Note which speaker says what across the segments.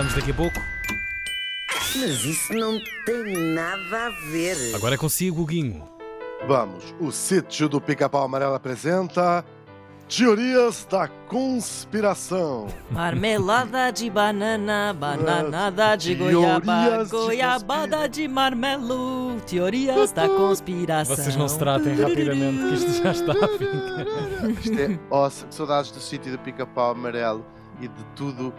Speaker 1: Voltamos daqui a pouco.
Speaker 2: Mas isso não tem nada a ver.
Speaker 1: Agora é consigo, Guinho.
Speaker 3: Vamos, o sítio do Pica-Pau Amarelo apresenta Teorias da Conspiração.
Speaker 4: Marmelada de banana, bananada de
Speaker 3: Teorias
Speaker 4: goiaba,
Speaker 3: de
Speaker 4: goiabada de marmelo, teorias da conspiração.
Speaker 1: Vocês não se tratem rapidamente, que isto já está a fim.
Speaker 3: Isto é awesome. Saudades do sítio do Pica-Pau Amarelo e de tudo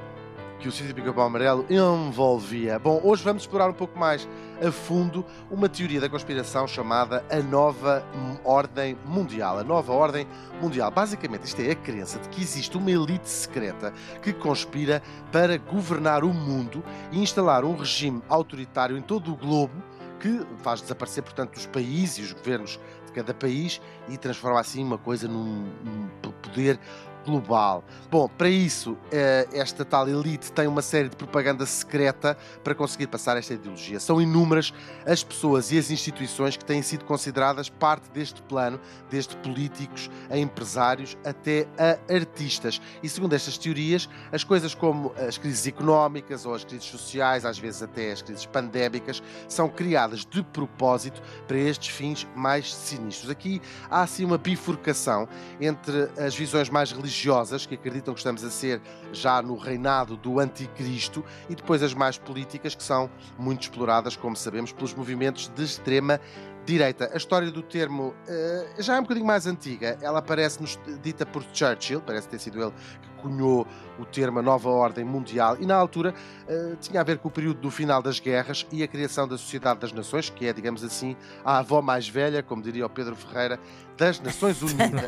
Speaker 3: que o sítio Pica-Pau Amarelo envolvia. Bom, hoje vamos explorar um pouco mais a fundo uma teoria da conspiração chamada a Nova Ordem Mundial. A Nova Ordem Mundial. Basicamente, isto é a crença de que existe uma elite secreta que conspira para governar o mundo e instalar um regime autoritário em todo o globo que faz desaparecer, portanto, os países e os governos de cada país e transforma assim uma coisa num, num poder global. Bom, para isso, eh, esta tal elite tem uma série de propaganda secreta para conseguir passar esta ideologia. São inúmeras as pessoas e as instituições que têm sido consideradas parte deste plano, desde políticos a empresários até a artistas. E segundo estas teorias, as coisas como as crises económicas ou as crises sociais, às vezes até as crises pandémicas, são criadas de propósito para estes fins mais sinistros. Aqui há assim uma bifurcação entre as visões mais religiosas religiosas que acreditam que estamos a ser já no reinado do anticristo e depois as mais políticas que são muito exploradas, como sabemos, pelos movimentos de extrema direita. A história do termo uh, já é um bocadinho mais antiga. Ela aparece-nos dita por Churchill, parece ter sido ele que cunhou o termo a nova ordem mundial e na altura uh, tinha a ver com o período do final das guerras e a criação da Sociedade das Nações, que é, digamos assim, a avó mais velha, como diria o Pedro Ferreira, das Nações Unidas.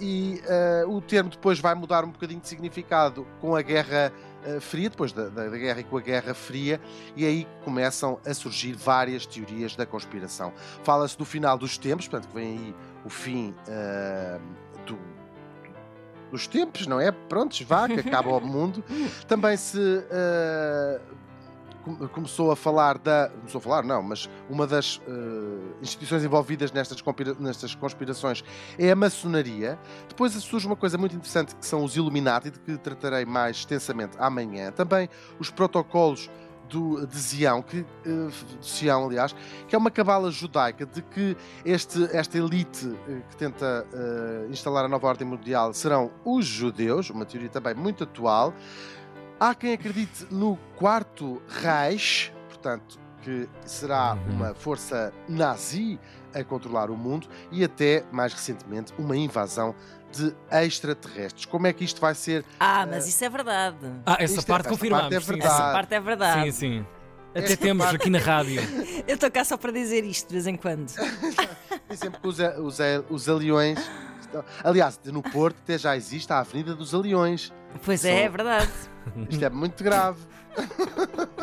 Speaker 3: e uh, o termo depois vai mudar um bocadinho de significado com a Guerra uh, Fria, depois da, da, da, guerra e com a Guerra Fria, e aí começam a surgir várias teorias da conspiração. Fala-se do final dos tempos, portanto, que vem aí o fim uh, do, dos tempos, não é? Prontos, vá, que acaba o mundo. Também se começou a falar da. Começou a falar, não, mas uma das uh, instituições envolvidas nestas, nestas conspirações é a maçonaria. Depois surge uma coisa muito interessante que são os Illuminati, de que tratarei mais extensamente amanhã. Também os protocolos do, de Zião, que, uh, Sião, aliás, que é uma cabala judaica de que este, esta elite uh, que tenta uh, instalar a nova ordem mundial serão os judeus, uma teoria também muito atual. Há quem acredite no quarto Reich, portanto, que será uhum. uma força nazi a controlar o mundo e até, mais recentemente, uma invasão de extraterrestres. Como é que isto vai ser?
Speaker 4: Ah, mas uh... isso é verdade.
Speaker 1: Ah, essa parte é, confirmamos.
Speaker 4: Essa parte é verdade. Essa parte é verdade.
Speaker 1: Sim, sim. Até Esta temos parte... aqui na rádio.
Speaker 4: Eu estou cá só para dizer isto de vez em quando.
Speaker 3: e sempre que os, os, os aliões. Aliás, no Porto até já existe a Avenida dos Aliões.
Speaker 4: Pois é, é verdade.
Speaker 3: Isto é muito grave.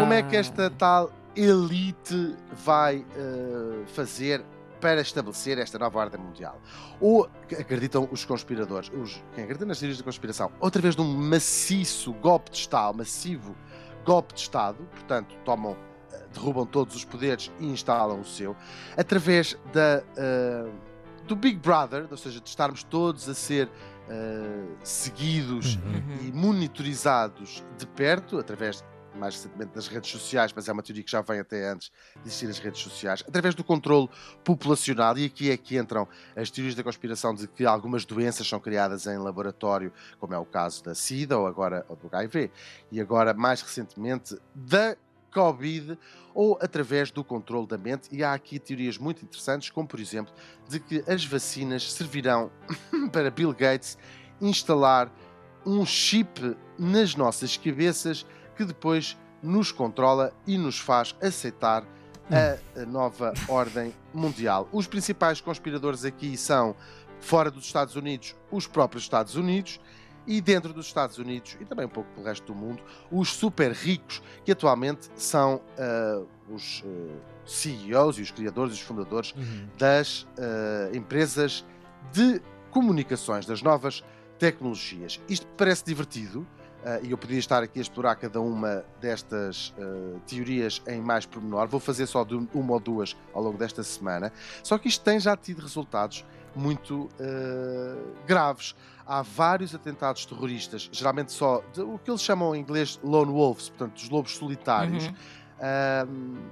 Speaker 3: Como é que esta tal elite vai uh, fazer para estabelecer esta nova ordem mundial? Ou acreditam os conspiradores, os, quem acredita nas teorias da conspiração, outra vez num maciço golpe de Estado, massivo golpe de Estado, portanto, tomam, derrubam todos os poderes e instalam o seu, através da. Uh, do Big Brother, ou seja, de estarmos todos a ser uh, seguidos uhum. e monitorizados de perto, através mais recentemente das redes sociais, mas é uma teoria que já vem até antes de existir as redes sociais, através do controle populacional, e aqui é que entram as teorias da conspiração de que algumas doenças são criadas em laboratório, como é o caso da SIDA ou agora ou do HIV, e agora mais recentemente da Covid ou através do controle da mente. E há aqui teorias muito interessantes, como por exemplo, de que as vacinas servirão para Bill Gates instalar um chip nas nossas cabeças que depois nos controla e nos faz aceitar a nova ordem mundial. Os principais conspiradores aqui são, fora dos Estados Unidos, os próprios Estados Unidos e dentro dos Estados Unidos e também um pouco pelo resto do mundo, os super ricos que atualmente são uh, os uh, eh, CEOs e os criadores e os fundadores uhum. das uh, empresas de comunicações, das novas tecnologias. Isto parece divertido, e eu podia estar aqui a explorar cada uma destas uh, teorias em mais pormenor. Vou fazer só de uma ou duas ao longo desta semana. Só que isto tem já tido resultados muito uh, graves. Há vários atentados terroristas, geralmente só de, o que eles chamam em inglês lone wolves, portanto, dos lobos solitários, uhum.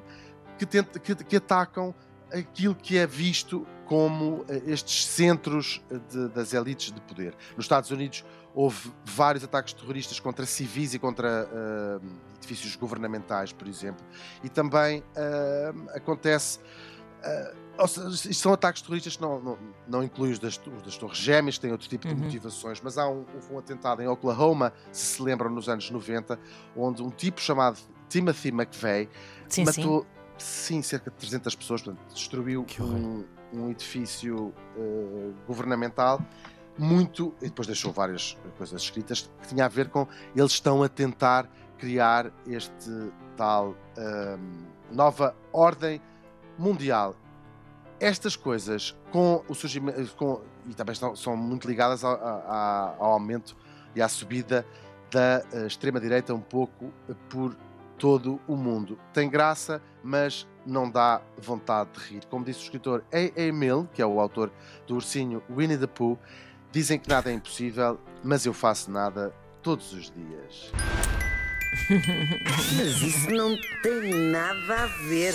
Speaker 3: que, tent, que, que atacam aquilo que é visto como estes centros de, das elites de poder. Nos Estados Unidos, houve vários ataques terroristas contra civis e contra uh, edifícios governamentais, por exemplo, e também uh, acontece. Uh, seja, são ataques terroristas que não, não, não incluem os das, os das Torres Gêmeas, têm outro tipo de uhum. motivações, mas há um, houve um atentado em Oklahoma, se se lembram, nos anos 90, onde um tipo chamado Timothy McVeigh matou sim. sim. cerca de 300 pessoas, portanto, destruiu um, um, edifício uh, governamental muito, e depois deixou várias coisas escritas, que tinha a ver com eles estão a tentar criar este tal um, nova ordem mundial. Estas coisas, com o surgimento, com, e também estão, são muito ligadas ao, ao, ao aumento e à subida da uh, extrema-direita um pouco por todo o mundo. Tem graça, mas não dá vontade de rir. Como disse o escritor A. A. Mill, que é o autor do ursinho Winnie the Pooh, Dizem que nada é impossível, mas eu faço nada todos os dias.
Speaker 2: Mas isso não tem nada a ver.